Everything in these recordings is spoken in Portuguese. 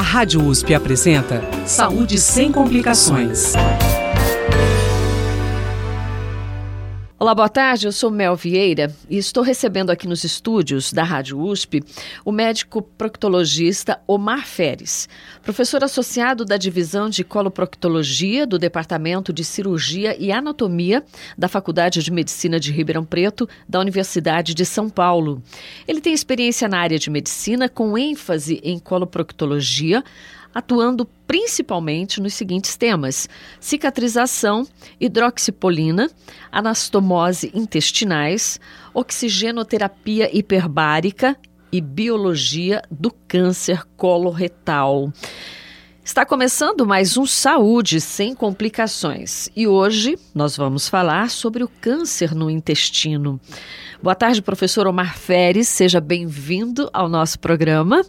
A Rádio USP apresenta Saúde sem complicações. Olá, boa tarde. Eu sou Mel Vieira e estou recebendo aqui nos estúdios da Rádio USP o médico proctologista Omar Feres, professor associado da divisão de coloproctologia do Departamento de Cirurgia e Anatomia da Faculdade de Medicina de Ribeirão Preto da Universidade de São Paulo. Ele tem experiência na área de medicina com ênfase em coloproctologia, atuando principalmente nos seguintes temas: cicatrização, hidroxipolina, anastomose intestinais, oxigenoterapia hiperbárica e biologia do câncer coloretal. Está começando mais um Saúde sem complicações e hoje nós vamos falar sobre o câncer no intestino. Boa tarde, professor Omar Feres, seja bem-vindo ao nosso programa.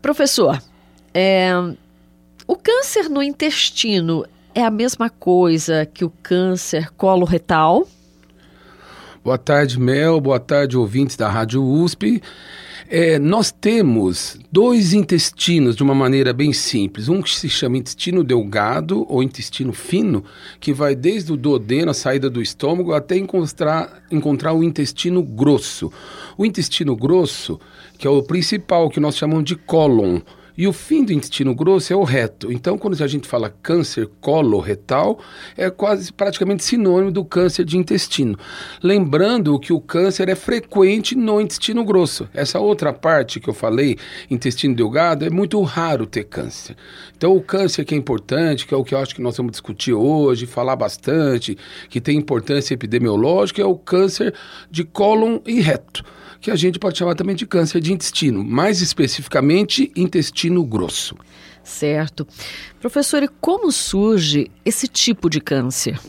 Professor, é, o câncer no intestino é a mesma coisa que o câncer coloretal? Boa tarde, Mel. Boa tarde, ouvintes da Rádio USP. É, nós temos dois intestinos de uma maneira bem simples. Um que se chama intestino delgado ou intestino fino, que vai desde o duodeno, a saída do estômago, até encontrar, encontrar o intestino grosso. O intestino grosso, que é o principal, que nós chamamos de cólon e o fim do intestino grosso é o reto. Então, quando a gente fala câncer coloretal, é quase praticamente sinônimo do câncer de intestino. Lembrando que o câncer é frequente no intestino grosso. Essa outra parte que eu falei, intestino delgado, é muito raro ter câncer. Então, o câncer que é importante, que é o que eu acho que nós vamos discutir hoje, falar bastante, que tem importância epidemiológica, é o câncer de cólon e reto que a gente pode chamar também de câncer de intestino, mais especificamente intestino grosso. Certo. Professor, e como surge esse tipo de câncer?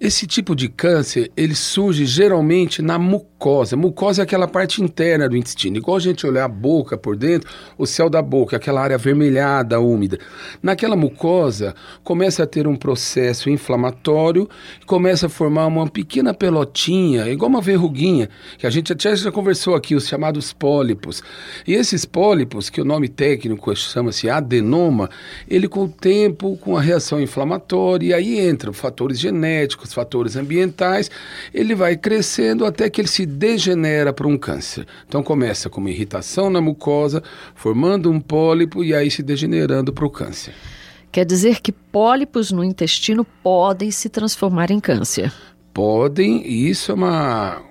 Esse tipo de câncer, ele surge geralmente na mucosa. Mucosa é aquela parte interna do intestino. Igual a gente olhar a boca por dentro, o céu da boca, aquela área avermelhada, úmida. Naquela mucosa, começa a ter um processo inflamatório, começa a formar uma pequena pelotinha, igual uma verruguinha, que a gente até já conversou aqui, os chamados pólipos. E esses pólipos, que o nome técnico chama-se adenoma, ele com o tempo, com a reação inflamatória, e aí entram fatores genéticos, fatores ambientais, ele vai crescendo até que ele se degenera para um câncer. Então começa com uma irritação na mucosa, formando um pólipo e aí se degenerando para o câncer. Quer dizer que pólipos no intestino podem se transformar em câncer? Podem, e isso é uma,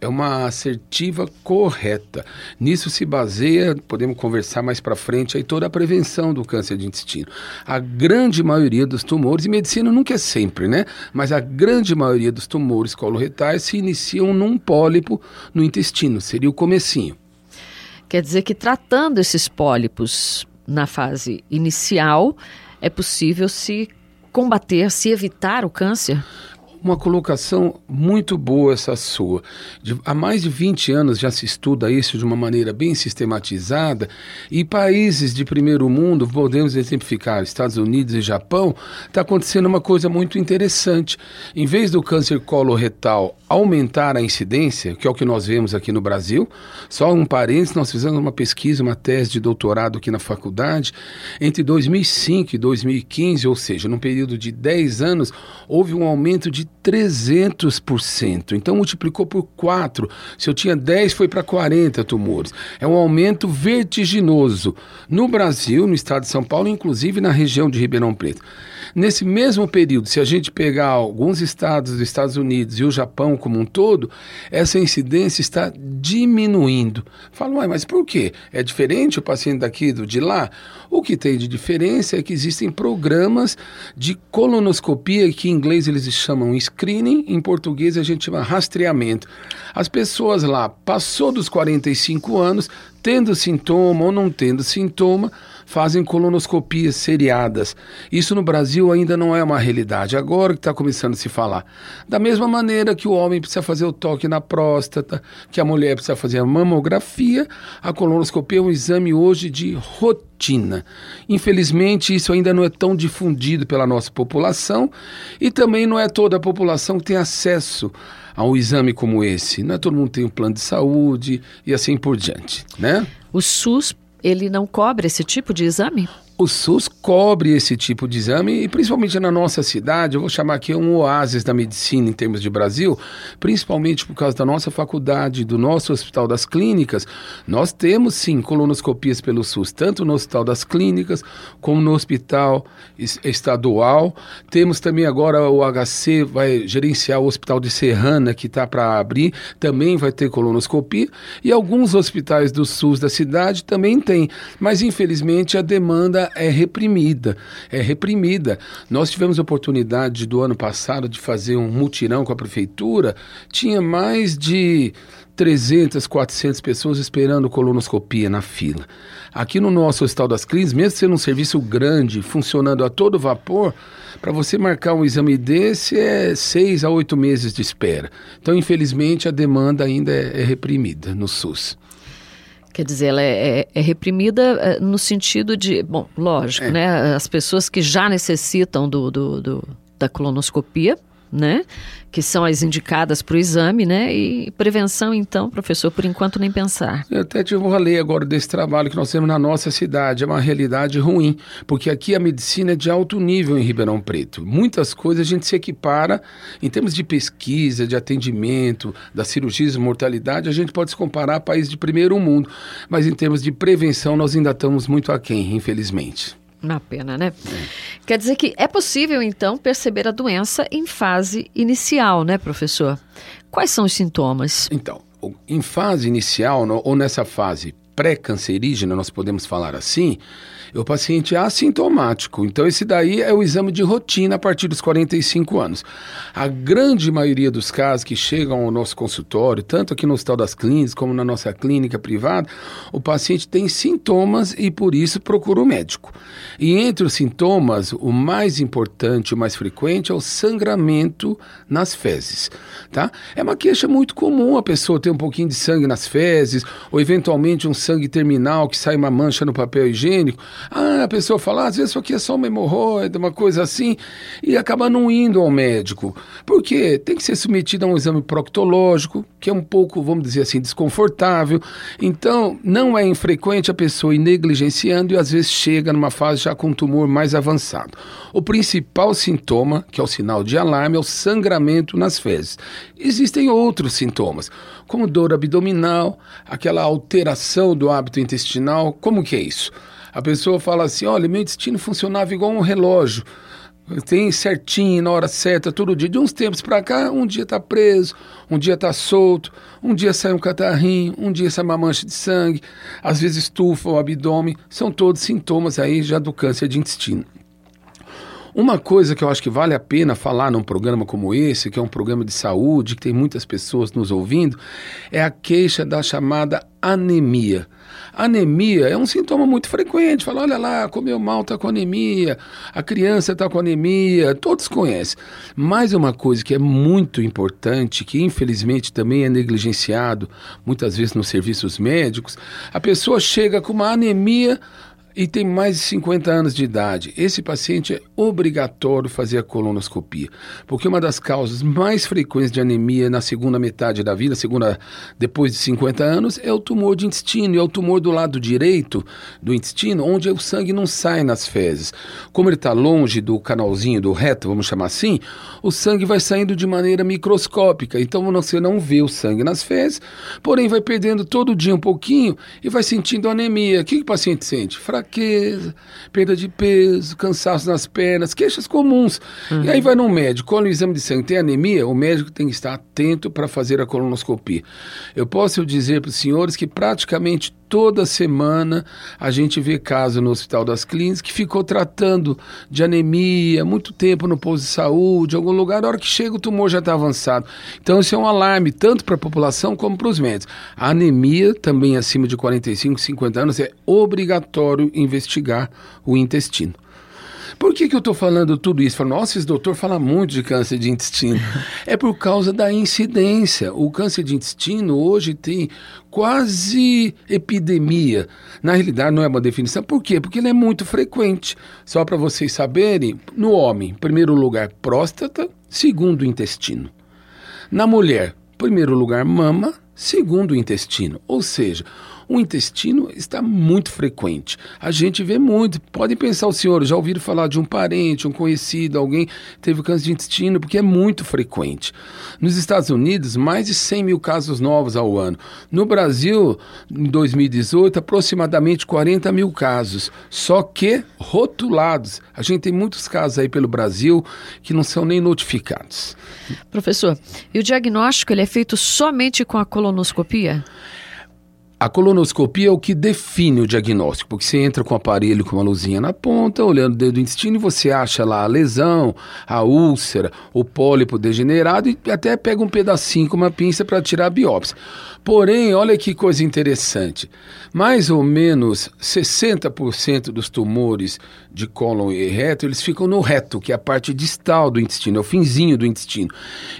é uma assertiva correta. Nisso se baseia, podemos conversar mais para frente, aí toda a prevenção do câncer de intestino. A grande maioria dos tumores, e medicina nunca é sempre, né? Mas a grande maioria dos tumores coloretais se iniciam num pólipo no intestino, seria o comecinho. Quer dizer que tratando esses pólipos na fase inicial, é possível se combater, se evitar o câncer? Uma colocação muito boa essa sua. De, há mais de 20 anos já se estuda isso de uma maneira bem sistematizada e países de primeiro mundo, podemos exemplificar Estados Unidos e Japão, está acontecendo uma coisa muito interessante. Em vez do câncer coloretal aumentar a incidência, que é o que nós vemos aqui no Brasil, só um parênteses, nós fizemos uma pesquisa, uma tese de doutorado aqui na faculdade, entre 2005 e 2015, ou seja, num período de 10 anos, houve um aumento de 300%. Então multiplicou por 4. Se eu tinha 10, foi para 40 tumores. É um aumento vertiginoso no Brasil, no estado de São Paulo, inclusive na região de Ribeirão Preto. Nesse mesmo período, se a gente pegar alguns estados dos Estados Unidos e o Japão como um todo, essa incidência está diminuindo. Fala, mas por quê? É diferente o paciente daqui do de lá? O que tem de diferença é que existem programas de colonoscopia, que em inglês eles chamam screening, em português a gente chama rastreamento. As pessoas lá, passou dos 45 anos, tendo sintoma ou não tendo sintoma, fazem colonoscopias seriadas. Isso no Brasil ainda não é uma realidade, agora que está começando a se falar. Da mesma maneira que o homem precisa fazer o toque na próstata, que a mulher precisa fazer a mamografia, a colonoscopia é um exame hoje de rotina. Infelizmente, isso ainda não é tão difundido pela nossa população e também não é toda a população que tem acesso a um exame como esse. Não é todo mundo tem um plano de saúde e assim por diante, né? O SUS ele não cobre esse tipo de exame? O SUS cobre esse tipo de exame e principalmente na nossa cidade, eu vou chamar aqui um oásis da medicina em termos de Brasil, principalmente por causa da nossa faculdade, do nosso Hospital das Clínicas, nós temos sim colonoscopias pelo SUS, tanto no Hospital das Clínicas como no Hospital Estadual. Temos também agora o HC vai gerenciar o Hospital de Serrana que está para abrir, também vai ter colonoscopia e alguns hospitais do SUS da cidade também tem, mas infelizmente a demanda é reprimida, é reprimida. Nós tivemos a oportunidade do ano passado de fazer um mutirão com a prefeitura, tinha mais de 300, 400 pessoas esperando colonoscopia na fila. Aqui no nosso Hospital das Clínicas, mesmo sendo um serviço grande, funcionando a todo vapor, para você marcar um exame desse é seis a oito meses de espera. Então, infelizmente, a demanda ainda é, é reprimida no SUS. Quer dizer, ela é, é, é, reprimida é, no sentido de, bom, lógico, é. né? As pessoas que já necessitam do, do, do da colonoscopia, né? Que são as indicadas para o exame, né? E prevenção, então, professor, por enquanto nem pensar. Eu até tive um rolê agora desse trabalho que nós temos na nossa cidade. É uma realidade ruim, porque aqui a medicina é de alto nível em Ribeirão Preto. Muitas coisas a gente se equipara em termos de pesquisa, de atendimento, da cirurgia e mortalidade, a gente pode se comparar a países de primeiro mundo. Mas em termos de prevenção, nós ainda estamos muito aquém, infelizmente. Uma pena, né? Quer dizer que é possível, então, perceber a doença em fase inicial, né, professor? Quais são os sintomas? Então, em fase inicial, ou nessa fase pré-cancerígena, nós podemos falar assim, o paciente é assintomático. Então, esse daí é o exame de rotina a partir dos 45 anos. A grande maioria dos casos que chegam ao nosso consultório, tanto aqui no Hospital das Clínicas como na nossa clínica privada, o paciente tem sintomas e por isso procura o médico. E entre os sintomas, o mais importante, o mais frequente é o sangramento nas fezes, tá? É uma queixa muito comum a pessoa ter um pouquinho de sangue nas fezes ou eventualmente um sangue terminal que sai uma mancha no papel higiênico. Ah, a pessoa fala, ah, às vezes isso aqui é só uma hemorroida, uma coisa assim, e acaba não indo ao médico. Por quê? Tem que ser submetido a um exame proctológico, que é um pouco, vamos dizer assim, desconfortável. Então, não é infrequente a pessoa ir negligenciando e às vezes chega numa fase já com um tumor mais avançado. O principal sintoma, que é o sinal de alarme, é o sangramento nas fezes. Existem outros sintomas, como dor abdominal, aquela alteração do hábito intestinal. Como que é isso? A pessoa fala assim: olha, meu intestino funcionava igual um relógio. Tem certinho, na hora certa, todo dia. De uns tempos para cá, um dia está preso, um dia está solto, um dia sai um catarrinho, um dia sai uma mancha de sangue, às vezes estufa o abdômen. São todos sintomas aí já do câncer de intestino. Uma coisa que eu acho que vale a pena falar num programa como esse, que é um programa de saúde, que tem muitas pessoas nos ouvindo, é a queixa da chamada anemia. Anemia é um sintoma muito frequente. Fala, olha lá, comeu mal, está com anemia, a criança está com anemia, todos conhecem. Mas uma coisa que é muito importante, que infelizmente também é negligenciado, muitas vezes nos serviços médicos, a pessoa chega com uma anemia e tem mais de 50 anos de idade, esse paciente é obrigatório fazer a colonoscopia, porque uma das causas mais frequentes de anemia na segunda metade da vida, segunda depois de 50 anos, é o tumor de intestino, é o tumor do lado direito do intestino, onde o sangue não sai nas fezes. Como ele está longe do canalzinho do reto, vamos chamar assim, o sangue vai saindo de maneira microscópica, então você não vê o sangue nas fezes, porém vai perdendo todo dia um pouquinho e vai sentindo anemia. O que, que o paciente sente? fraqueza, perda de peso, cansaço nas pernas, queixas comuns. Uhum. E aí vai no médico, quando o exame de sangue tem anemia, o médico tem que estar atento para fazer a colonoscopia. Eu posso dizer para os senhores que praticamente toda semana a gente vê caso no Hospital das Clínicas que ficou tratando de anemia muito tempo no posto de saúde, algum lugar, na hora que chega o tumor já está avançado. Então isso é um alarme tanto para a população como para os médicos. A anemia, também acima de 45, 50 anos, é obrigatório investigar o intestino. Por que, que eu estou falando tudo isso? Falo, Nossa, esse doutor fala muito de câncer de intestino. é por causa da incidência. O câncer de intestino hoje tem quase epidemia. Na realidade, não é uma definição. Por quê? Porque ele é muito frequente. Só para vocês saberem, no homem, primeiro lugar, próstata, segundo, intestino. Na mulher, primeiro lugar, mama, segundo, intestino. Ou seja, O intestino está muito frequente. A gente vê muito. Podem pensar, o senhor, já ouviram falar de um parente, um conhecido, alguém teve câncer de intestino, porque é muito frequente. Nos Estados Unidos, mais de 100 mil casos novos ao ano. No Brasil, em 2018, aproximadamente 40 mil casos. Só que rotulados. A gente tem muitos casos aí pelo Brasil que não são nem notificados. Professor, e o diagnóstico ele é feito somente com a colonoscopia? A colonoscopia é o que define o diagnóstico, porque você entra com o aparelho com uma luzinha na ponta, olhando o dedo do intestino e você acha lá a lesão, a úlcera, o pólipo degenerado e até pega um pedacinho com uma pinça para tirar a biópsia. Porém, olha que coisa interessante. Mais ou menos 60% dos tumores de cólon e reto, eles ficam no reto, que é a parte distal do intestino, é o finzinho do intestino.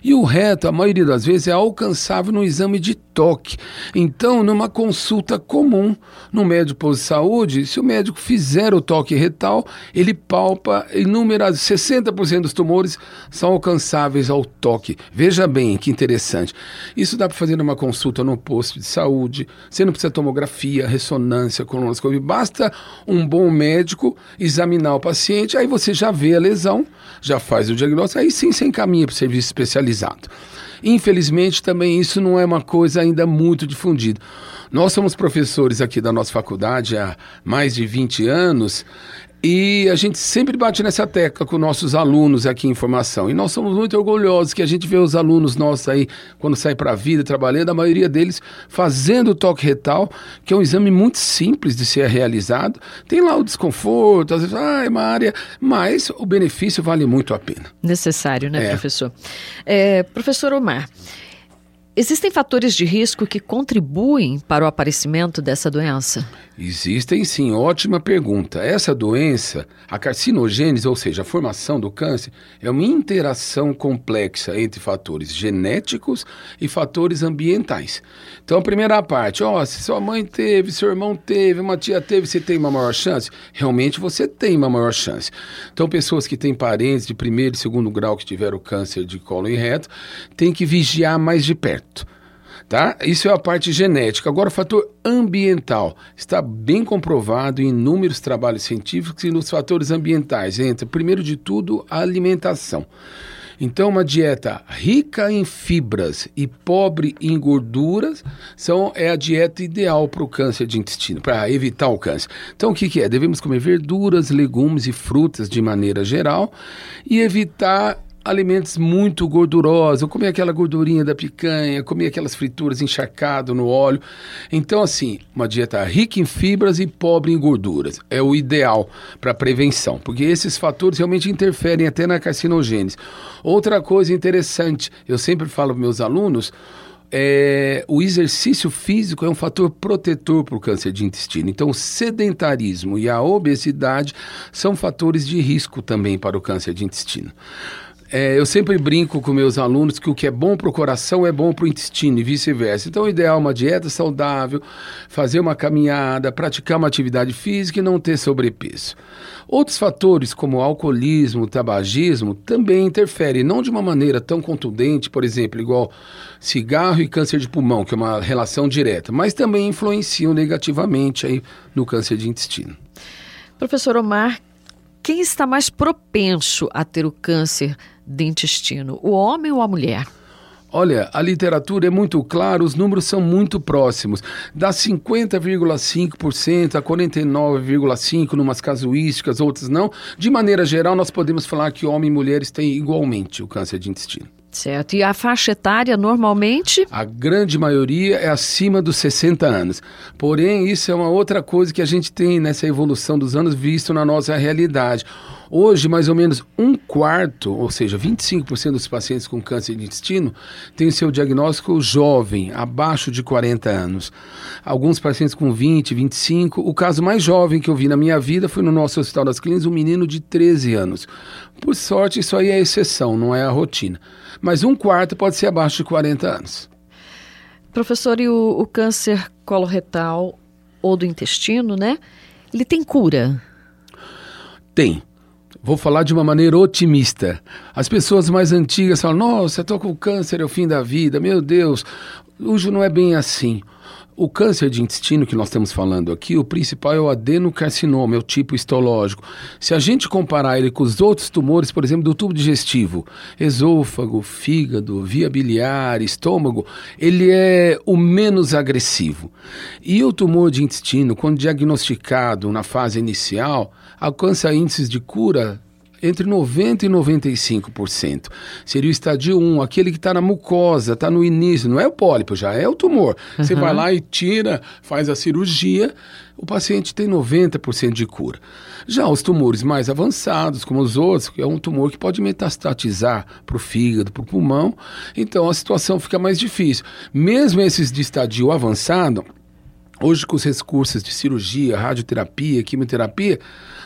E o reto, a maioria das vezes, é alcançável no exame de toque. Então, numa consulta comum no médico de saúde, se o médico fizer o toque retal, ele palpa inúmeras 60% dos tumores são alcançáveis ao toque. Veja bem que interessante. Isso dá para fazer numa consulta no posto de saúde. Você não precisa tomografia, ressonância, colonoscopia. Basta um bom médico examinar o paciente, aí você já vê a lesão, já faz o diagnóstico, aí sim você encaminha para o serviço especializado. Infelizmente, também isso não é uma coisa ainda muito difundida. Nós somos professores aqui da nossa faculdade há mais de 20 anos e a gente sempre bate nessa tecla com nossos alunos aqui em formação. E nós somos muito orgulhosos que a gente vê os alunos nossos aí, quando saem para a vida, trabalhando, a maioria deles fazendo o toque retal, que é um exame muito simples de ser realizado. Tem lá o desconforto, às vezes, ah, é uma área, mas o benefício vale muito a pena. Necessário, né, é. professor? É, professor Omar, Existem fatores de risco que contribuem para o aparecimento dessa doença? Existem sim, ótima pergunta. Essa doença, a carcinogênese, ou seja, a formação do câncer, é uma interação complexa entre fatores genéticos e fatores ambientais. Então, a primeira parte, ó, se sua mãe teve, seu irmão teve, uma tia teve, você tem uma maior chance? Realmente você tem uma maior chance. Então, pessoas que têm parentes de primeiro e segundo grau que tiveram câncer de colo e reto, têm que vigiar mais de perto. Tá? Isso é a parte genética. Agora, o fator ambiental está bem comprovado em inúmeros trabalhos científicos e nos fatores ambientais. Entra, primeiro de tudo, a alimentação. Então, uma dieta rica em fibras e pobre em gorduras são, é a dieta ideal para o câncer de intestino, para evitar o câncer. Então, o que, que é? Devemos comer verduras, legumes e frutas de maneira geral e evitar alimentos muito gordurosos, eu comia aquela gordurinha da picanha, comia aquelas frituras encharcado no óleo. Então, assim, uma dieta rica em fibras e pobre em gorduras é o ideal para prevenção, porque esses fatores realmente interferem até na carcinogênese. Outra coisa interessante, eu sempre falo para meus alunos, é, o exercício físico é um fator protetor para o câncer de intestino. Então, o sedentarismo e a obesidade são fatores de risco também para o câncer de intestino. É, eu sempre brinco com meus alunos que o que é bom para o coração é bom para o intestino e vice-versa. Então, o ideal é uma dieta saudável, fazer uma caminhada, praticar uma atividade física e não ter sobrepeso. Outros fatores, como alcoolismo, tabagismo, também interferem, não de uma maneira tão contundente, por exemplo, igual cigarro e câncer de pulmão, que é uma relação direta, mas também influenciam negativamente aí no câncer de intestino. Professor Omar, quem está mais propenso a ter o câncer de intestino, o homem ou a mulher? Olha, a literatura é muito clara, os números são muito próximos. Dá 50,5% a 49,5% numas casuísticas, outras não. De maneira geral, nós podemos falar que homens e mulheres têm igualmente o câncer de intestino. Certo. E a faixa etária normalmente? A grande maioria é acima dos 60 anos. Porém, isso é uma outra coisa que a gente tem nessa evolução dos anos visto na nossa realidade. Hoje, mais ou menos um quarto, ou seja, 25% dos pacientes com câncer de intestino têm o seu diagnóstico jovem, abaixo de 40 anos. Alguns pacientes com 20, 25. O caso mais jovem que eu vi na minha vida foi no nosso Hospital das Clínicas, um menino de 13 anos. Por sorte, isso aí é exceção, não é a rotina. Mas um quarto pode ser abaixo de 40 anos. Professor, e o, o câncer coloretal ou do intestino, né? Ele tem cura? Tem. Vou falar de uma maneira otimista. As pessoas mais antigas falam: Nossa, estou com câncer, é o fim da vida, meu Deus. Hoje não é bem assim. o câncer de intestino que nós estamos falando aqui, o principal é o adenocarcinoma, é o tipo histológico. Se a gente comparar ele com os outros tumores, por exemplo, do tubo digestivo, esôfago, fígado, via biliar, estômago, ele é o menos agressivo. E o tumor de intestino, quando diagnosticado na fase inicial, alcança índices de cura entre 90% e 95%. Seria o estádio 1, aquele que está na mucosa, está no início, não é o pólipo, já é o tumor. Uhum. Você vai lá e tira, faz a cirurgia, o paciente tem 90% de cura. Já os tumores mais avançados, como os outros, é um tumor que pode metastatizar para o fígado, para o pulmão, então a situação fica mais difícil. Mesmo esses de estadio avançado, Hoje, com os recursos de cirurgia, radioterapia, quimioterapia,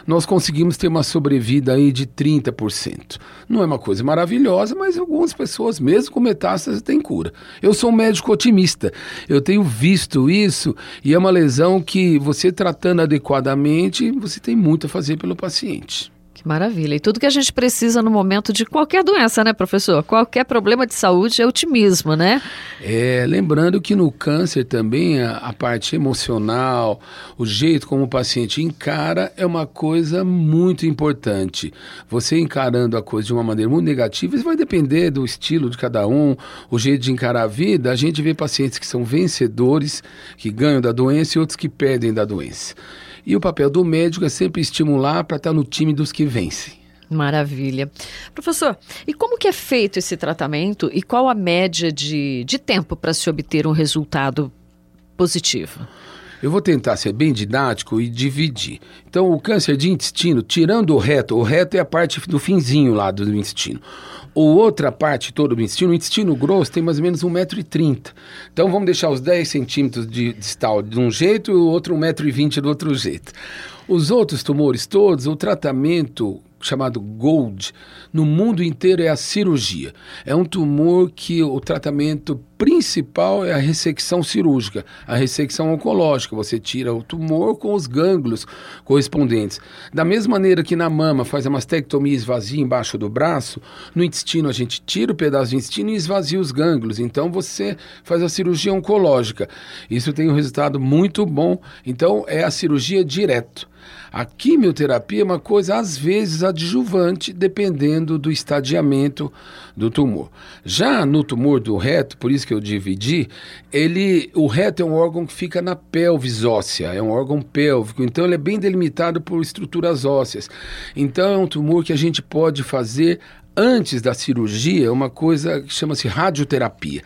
nós conseguimos ter uma sobrevida aí de 30%. Não é uma coisa maravilhosa, mas algumas pessoas, mesmo com metástase, têm cura. Eu sou um médico otimista. Eu tenho visto isso e é uma lesão que você tratando adequadamente, você tem muito a fazer pelo paciente. Maravilha. E tudo que a gente precisa no momento de qualquer doença, né, professor? Qualquer problema de saúde é otimismo, né? É, lembrando que no câncer também a, a parte emocional, o jeito como o paciente encara é uma coisa muito importante. Você encarando a coisa de uma maneira muito negativa, isso vai depender do estilo de cada um, o jeito de encarar a vida. A gente vê pacientes que são vencedores, que ganham da doença e outros que perdem da doença. E o papel do médico é sempre estimular para estar no time dos que vencem. Maravilha. Professor, e como que é feito esse tratamento e qual a média de, de tempo para se obter um resultado positivo? Eu vou tentar ser bem didático e dividir. Então, o câncer de intestino, tirando o reto, o reto é a parte do finzinho lá do intestino. Ou outra parte toda do intestino, o intestino grosso tem mais ou menos 1,30m. Então vamos deixar os 10 centímetros de distal de um jeito e o outro 1,20m do outro jeito. Os outros tumores todos, o tratamento chamado GOLD, no mundo inteiro é a cirurgia. É um tumor que o tratamento principal é a ressecção cirúrgica, a ressecção oncológica. Você tira o tumor com os gânglios correspondentes. Da mesma maneira que na mama faz a mastectomia esvazia embaixo do braço, no intestino a gente tira o pedaço do intestino e esvazia os gânglios. Então você faz a cirurgia oncológica. Isso tem um resultado muito bom. Então é a cirurgia direto. A quimioterapia é uma coisa, às vezes, adjuvante, dependendo do estadiamento do tumor. Já no tumor do reto, por isso que eu dividi, ele, o reto é um órgão que fica na pelvis óssea, é um órgão pélvico, então ele é bem delimitado por estruturas ósseas. Então é um tumor que a gente pode fazer antes da cirurgia uma coisa que chama-se radioterapia.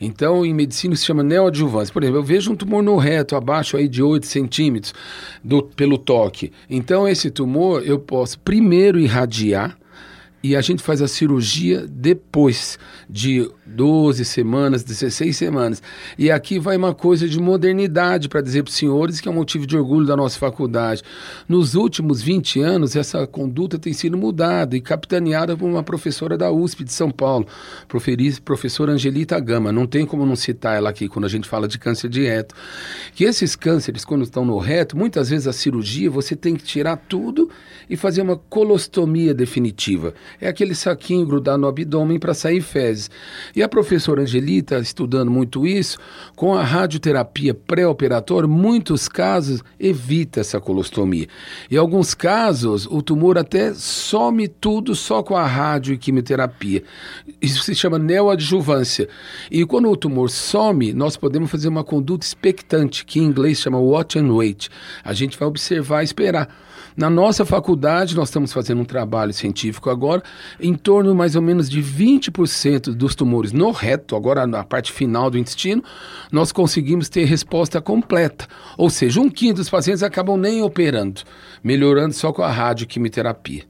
Então, em medicina se chama neoadjuvância. Por exemplo, eu vejo um tumor no reto, abaixo aí de 8 centímetros do, pelo toque. Então, esse tumor eu posso primeiro irradiar, e a gente faz a cirurgia depois de 12 semanas, 16 semanas. E aqui vai uma coisa de modernidade para dizer para os senhores que é um motivo de orgulho da nossa faculdade. Nos últimos 20 anos, essa conduta tem sido mudada e capitaneada por uma professora da USP de São Paulo, professora Angelita Gama. Não tem como não citar ela aqui quando a gente fala de câncer de reto. Que esses cânceres, quando estão no reto, muitas vezes a cirurgia você tem que tirar tudo e fazer uma colostomia definitiva é aquele saquinho grudar no abdômen para sair fezes. E a professora Angelita, estudando muito isso, com a radioterapia pré-operatória, muitos casos evita essa colostomia. Em alguns casos, o tumor até some tudo só com a rádio e quimioterapia. Isso se chama neoadjuvância. E quando o tumor some, nós podemos fazer uma conduta expectante, que em inglês chama watch and wait. A gente vai observar e esperar. Na nossa faculdade, nós estamos fazendo um trabalho científico agora, em torno mais ou menos de 20% dos tumores no reto, agora na parte final do intestino, nós conseguimos ter resposta completa. Ou seja, um quinto dos pacientes acabam nem operando, melhorando só com a radioquimioterapia.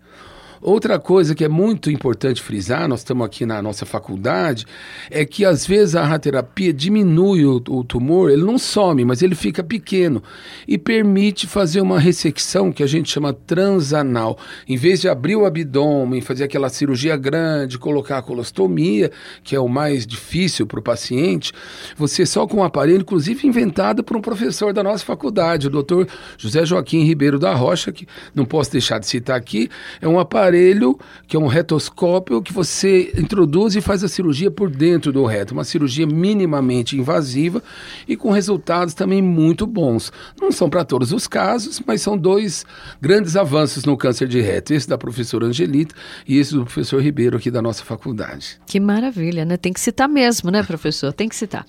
Outra coisa que é muito importante frisar, nós estamos aqui na nossa faculdade, é que às vezes a radioterapia diminui o, o tumor, ele não some, mas ele fica pequeno e permite fazer uma ressecção que a gente chama transanal. Em vez de abrir o abdômen, fazer aquela cirurgia grande, colocar a colostomia, que é o mais difícil para o paciente, você só com um aparelho, inclusive inventado por um professor da nossa faculdade, o doutor José Joaquim Ribeiro da Rocha, que não posso deixar de citar aqui, é um aparelho aparelho, que é um retoscópio, que você introduz e faz a cirurgia por dentro do reto. Uma cirurgia minimamente invasiva e com resultados também muito bons. Não são para todos os casos, mas são dois grandes avanços no câncer de reto. Esse da professora Angelita e esse do professor Ribeiro aqui da nossa faculdade. Que maravilha, né? Tem que citar mesmo, né, professor? Tem que citar.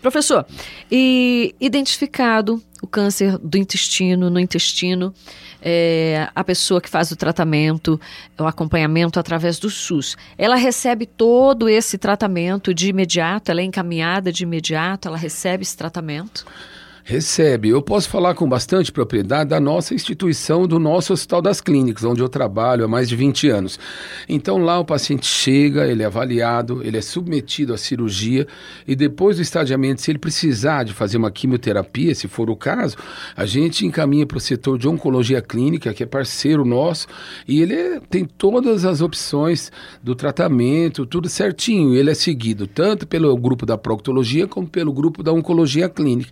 Professor, e identificado o câncer do intestino, no intestino, é, a pessoa que faz o tratamento, o acompanhamento através do SUS, ela recebe todo esse tratamento de imediato, ela é encaminhada de imediato, ela recebe esse tratamento? Recebe. Eu posso falar com bastante propriedade da nossa instituição, do nosso Hospital das Clínicas, onde eu trabalho há mais de 20 anos. Então lá o paciente chega, ele é avaliado, ele é submetido à cirurgia e depois do estadiamento, se ele precisar de fazer uma quimioterapia, se for o caso, a gente encaminha para o setor de oncologia clínica, que é parceiro nosso, e ele tem todas as opções do tratamento, tudo certinho. Ele é seguido tanto pelo grupo da proctologia como pelo grupo da oncologia clínica.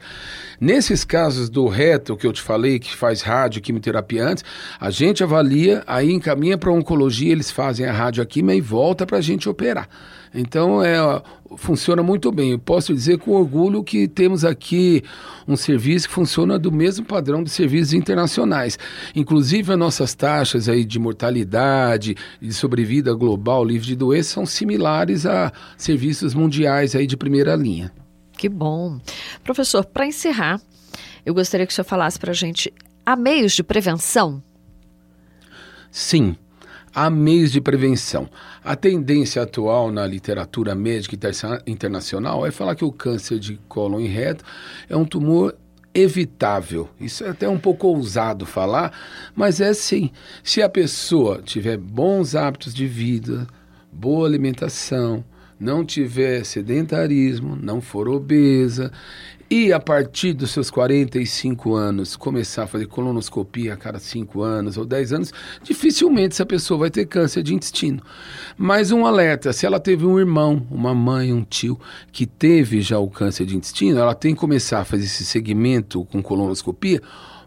Nesses casos do reto que eu te falei, que faz rádio, quimioterapia antes, a gente avalia, aí encaminha para oncologia, eles fazem a radioquimia e volta para a gente operar. Então, é, funciona muito bem. Eu posso dizer com orgulho que temos aqui um serviço que funciona do mesmo padrão dos serviços internacionais. Inclusive, as nossas taxas aí de mortalidade, de sobrevida global livre de doenças são similares a serviços mundiais aí de primeira linha. Que bom. Professor, para encerrar, eu gostaria que o senhor falasse para a gente: há meios de prevenção? Sim, há meios de prevenção. A tendência atual na literatura médica internacional é falar que o câncer de cólon e reto é um tumor evitável. Isso é até um pouco ousado falar, mas é sim. Se a pessoa tiver bons hábitos de vida, boa alimentação, não tiver sedentarismo, não for obesa e a partir dos seus 45 anos começar a fazer colonoscopia a cada 5 anos ou 10 anos, dificilmente essa pessoa vai ter câncer de intestino. Mas um alerta, se ela teve um irmão, uma mãe, um tio que teve já o câncer de intestino, ela tem que começar a fazer esse segmento com colonoscopia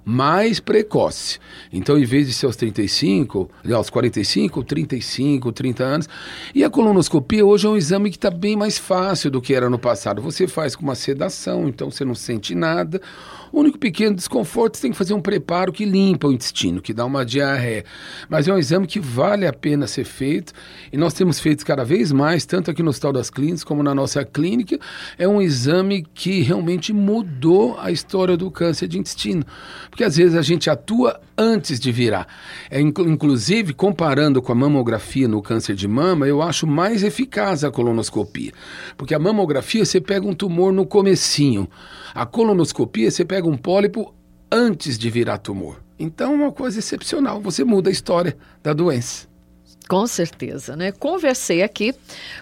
mais precoce. Então, em vez de ser aos 35, aos 45, 35, 30 anos. E a colonoscopia hoje é um exame que está bem mais fácil do que era no passado. Você faz com uma sedação, então você não sente nada. O único pequeno desconforto, você tem que fazer um preparo que limpa o intestino, que dá uma diarreia. Mas é um exame que vale a pena ser feito e nós temos feito cada vez mais, tanto aqui no Hospital das Clínicas como na nossa clínica. É um exame que realmente mudou a história do câncer de intestino. Porque às vezes a gente atua antes de virar. É, inclusive, comparando com a mamografia no câncer de mama, eu acho mais eficaz a colonoscopia. Porque a mamografia você pega um tumor no comecinho. A colonoscopia você pega um pólipo antes de virar tumor. Então é uma coisa excepcional, você muda a história da doença. Com certeza, né? Conversei aqui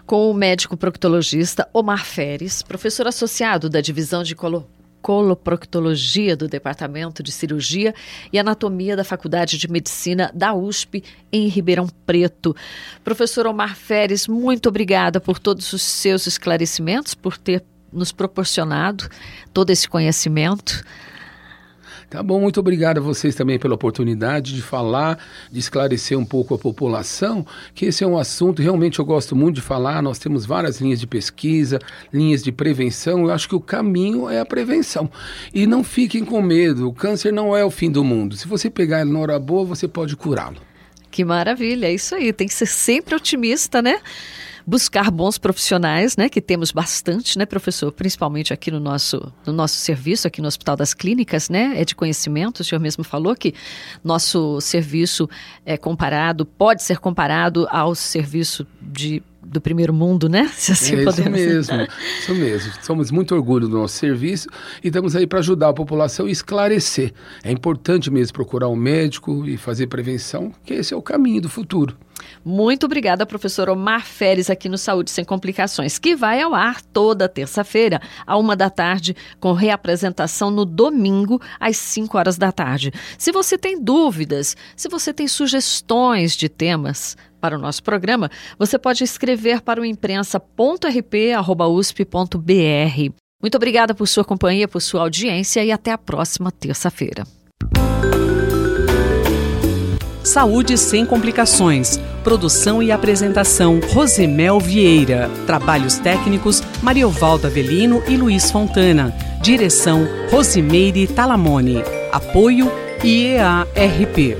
com o médico proctologista Omar Feres, professor associado da divisão de colo coloproctologia do Departamento de Cirurgia e Anatomia da Faculdade de Medicina da USP em Ribeirão Preto. Professor Omar Feres, muito obrigada por todos os seus esclarecimentos, por ter nos proporcionado todo esse conhecimento. Tá bom, muito obrigado a vocês também pela oportunidade de falar, de esclarecer um pouco a população, que esse é um assunto realmente eu gosto muito de falar. Nós temos várias linhas de pesquisa, linhas de prevenção. Eu acho que o caminho é a prevenção. E não fiquem com medo, o câncer não é o fim do mundo. Se você pegar ele na hora boa, você pode curá-lo. Que maravilha, é isso aí. Tem que ser sempre otimista, né? Buscar bons profissionais, né, que temos bastante, né, professor, principalmente aqui no nosso, no nosso serviço, aqui no Hospital das Clínicas, né, é de conhecimento, o senhor mesmo falou que nosso serviço é comparado, pode ser comparado ao serviço de do primeiro mundo, né? Se assim é podemos. Isso mesmo, isso mesmo. Somos muito orgulho do nosso serviço e estamos aí para ajudar a população e esclarecer. É importante mesmo procurar um médico e fazer prevenção, que esse é o caminho do futuro. Muito obrigada, professor Omar Feres, aqui no Saúde Sem Complicações, que vai ao ar toda terça-feira, à uma da tarde, com reapresentação no domingo, às 5 horas da tarde. Se você tem dúvidas, se você tem sugestões de temas, para o nosso programa, você pode escrever para o imprensa.rp.usp.br. Muito obrigada por sua companhia, por sua audiência e até a próxima terça-feira. Saúde sem complicações. Produção e apresentação Rosemel Vieira. Trabalhos técnicos Mariovaldo Avelino e Luiz Fontana. Direção Rosimeire Talamone. Apoio IEARP.